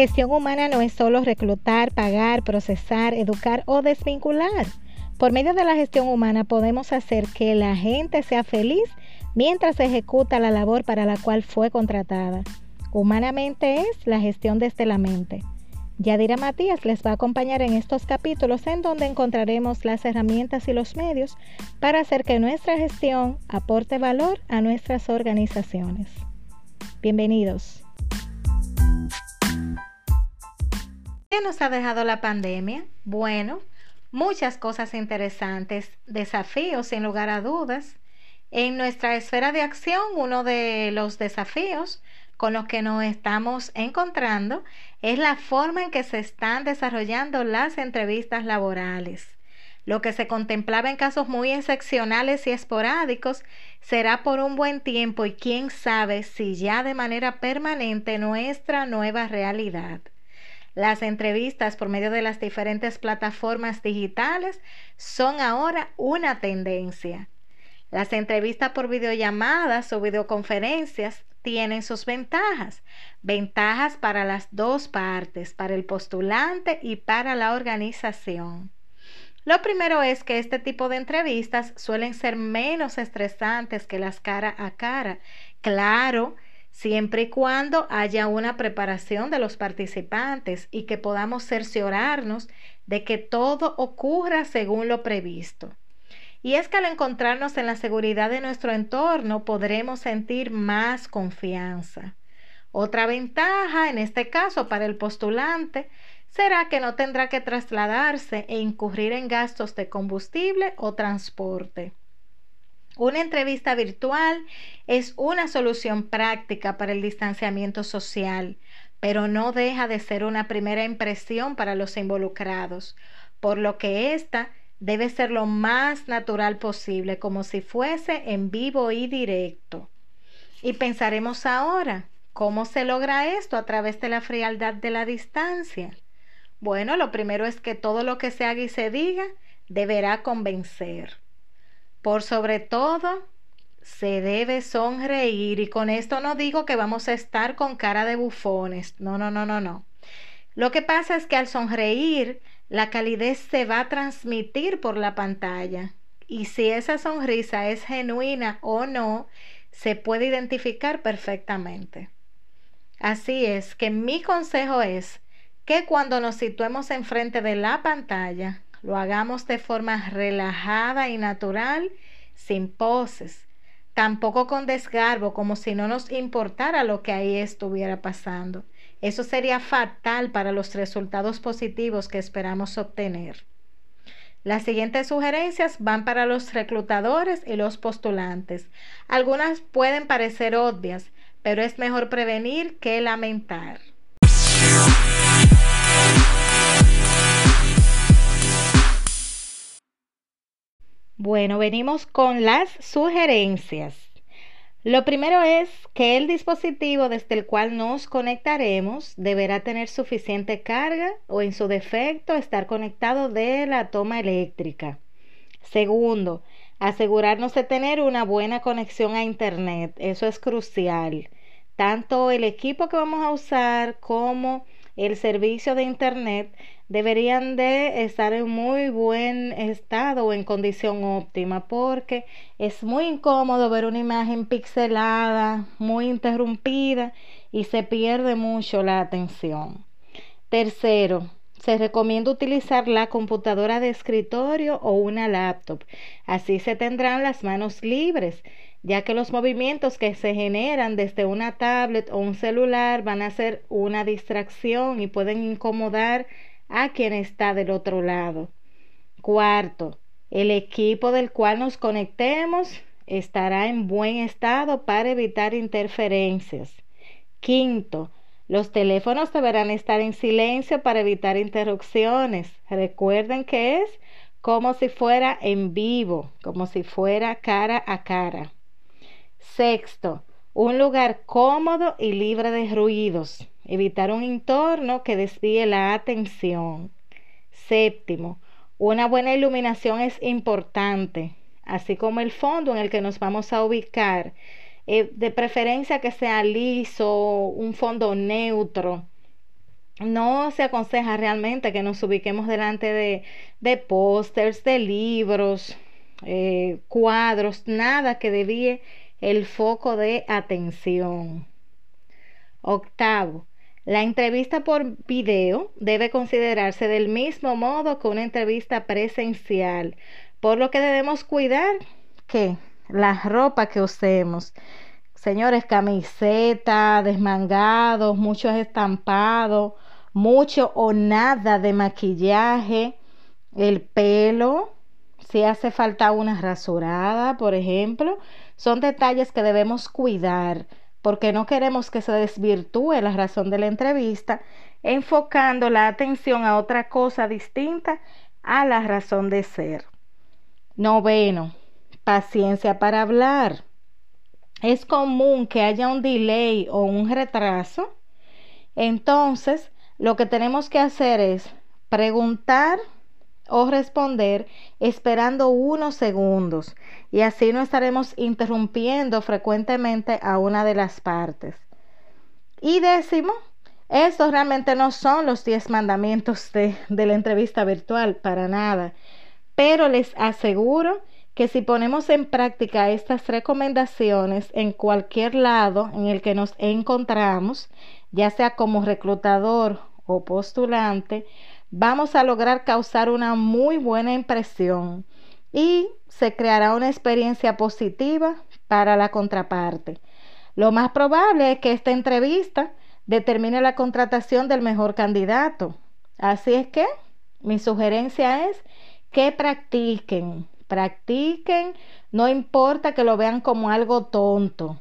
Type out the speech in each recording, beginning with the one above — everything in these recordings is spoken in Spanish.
Gestión humana no es solo reclutar, pagar, procesar, educar o desvincular. Por medio de la gestión humana podemos hacer que la gente sea feliz mientras ejecuta la labor para la cual fue contratada. Humanamente es la gestión desde la mente. Yadira Matías les va a acompañar en estos capítulos en donde encontraremos las herramientas y los medios para hacer que nuestra gestión aporte valor a nuestras organizaciones. Bienvenidos. ¿Qué nos ha dejado la pandemia? Bueno, muchas cosas interesantes, desafíos sin lugar a dudas. En nuestra esfera de acción, uno de los desafíos con los que nos estamos encontrando es la forma en que se están desarrollando las entrevistas laborales. Lo que se contemplaba en casos muy excepcionales y esporádicos será por un buen tiempo y quién sabe si ya de manera permanente nuestra nueva realidad. Las entrevistas por medio de las diferentes plataformas digitales son ahora una tendencia. Las entrevistas por videollamadas o videoconferencias tienen sus ventajas. Ventajas para las dos partes, para el postulante y para la organización. Lo primero es que este tipo de entrevistas suelen ser menos estresantes que las cara a cara. Claro, siempre y cuando haya una preparación de los participantes y que podamos cerciorarnos de que todo ocurra según lo previsto. Y es que al encontrarnos en la seguridad de nuestro entorno podremos sentir más confianza. Otra ventaja, en este caso para el postulante, será que no tendrá que trasladarse e incurrir en gastos de combustible o transporte. Una entrevista virtual es una solución práctica para el distanciamiento social, pero no deja de ser una primera impresión para los involucrados, por lo que ésta debe ser lo más natural posible, como si fuese en vivo y directo. Y pensaremos ahora, ¿cómo se logra esto a través de la frialdad de la distancia? Bueno, lo primero es que todo lo que se haga y se diga deberá convencer. Por sobre todo, se debe sonreír y con esto no digo que vamos a estar con cara de bufones. No, no, no, no, no. Lo que pasa es que al sonreír, la calidez se va a transmitir por la pantalla. Y si esa sonrisa es genuina o no, se puede identificar perfectamente. Así es que mi consejo es que cuando nos situemos enfrente de la pantalla, lo hagamos de forma relajada y natural, sin poses, tampoco con desgarbo, como si no nos importara lo que ahí estuviera pasando. Eso sería fatal para los resultados positivos que esperamos obtener. Las siguientes sugerencias van para los reclutadores y los postulantes. Algunas pueden parecer obvias, pero es mejor prevenir que lamentar. Bueno, venimos con las sugerencias. Lo primero es que el dispositivo desde el cual nos conectaremos deberá tener suficiente carga o en su defecto estar conectado de la toma eléctrica. Segundo, asegurarnos de tener una buena conexión a Internet. Eso es crucial. Tanto el equipo que vamos a usar como el servicio de Internet deberían de estar en muy buen estado o en condición óptima porque es muy incómodo ver una imagen pixelada, muy interrumpida y se pierde mucho la atención. Tercero, se recomienda utilizar la computadora de escritorio o una laptop. Así se tendrán las manos libres ya que los movimientos que se generan desde una tablet o un celular van a ser una distracción y pueden incomodar a quien está del otro lado. Cuarto, el equipo del cual nos conectemos estará en buen estado para evitar interferencias. Quinto, los teléfonos deberán estar en silencio para evitar interrupciones. Recuerden que es como si fuera en vivo, como si fuera cara a cara. Sexto, un lugar cómodo y libre de ruidos. Evitar un entorno que desvíe la atención. Séptimo, una buena iluminación es importante, así como el fondo en el que nos vamos a ubicar. Eh, de preferencia que sea liso, un fondo neutro. no se aconseja realmente que nos ubiquemos delante de, de pósters, de libros, eh, cuadros, nada que desvíe el foco de atención. Octavo, la entrevista por video debe considerarse del mismo modo que una entrevista presencial, por lo que debemos cuidar que la ropa que usemos, señores, camiseta, desmangados, muchos estampados, mucho o nada de maquillaje, el pelo, si hace falta una rasurada, por ejemplo, son detalles que debemos cuidar porque no queremos que se desvirtúe la razón de la entrevista, enfocando la atención a otra cosa distinta a la razón de ser. Noveno, paciencia para hablar. Es común que haya un delay o un retraso. Entonces, lo que tenemos que hacer es preguntar o responder esperando unos segundos y así no estaremos interrumpiendo frecuentemente a una de las partes. Y décimo, estos realmente no son los diez mandamientos de, de la entrevista virtual, para nada, pero les aseguro que si ponemos en práctica estas recomendaciones en cualquier lado en el que nos encontramos, ya sea como reclutador o postulante, vamos a lograr causar una muy buena impresión y se creará una experiencia positiva para la contraparte. Lo más probable es que esta entrevista determine la contratación del mejor candidato. Así es que mi sugerencia es que practiquen, practiquen, no importa que lo vean como algo tonto.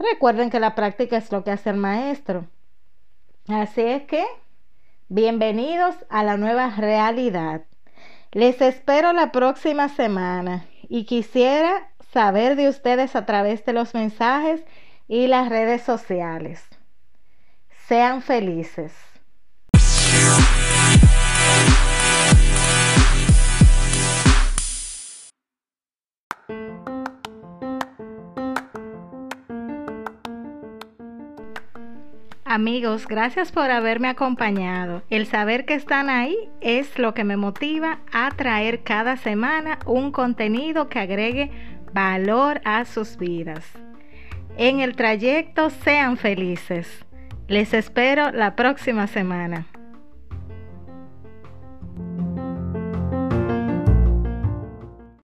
Recuerden que la práctica es lo que hace el maestro. Así es que Bienvenidos a la nueva realidad. Les espero la próxima semana y quisiera saber de ustedes a través de los mensajes y las redes sociales. Sean felices. Amigos, gracias por haberme acompañado. El saber que están ahí es lo que me motiva a traer cada semana un contenido que agregue valor a sus vidas. En el trayecto sean felices. Les espero la próxima semana.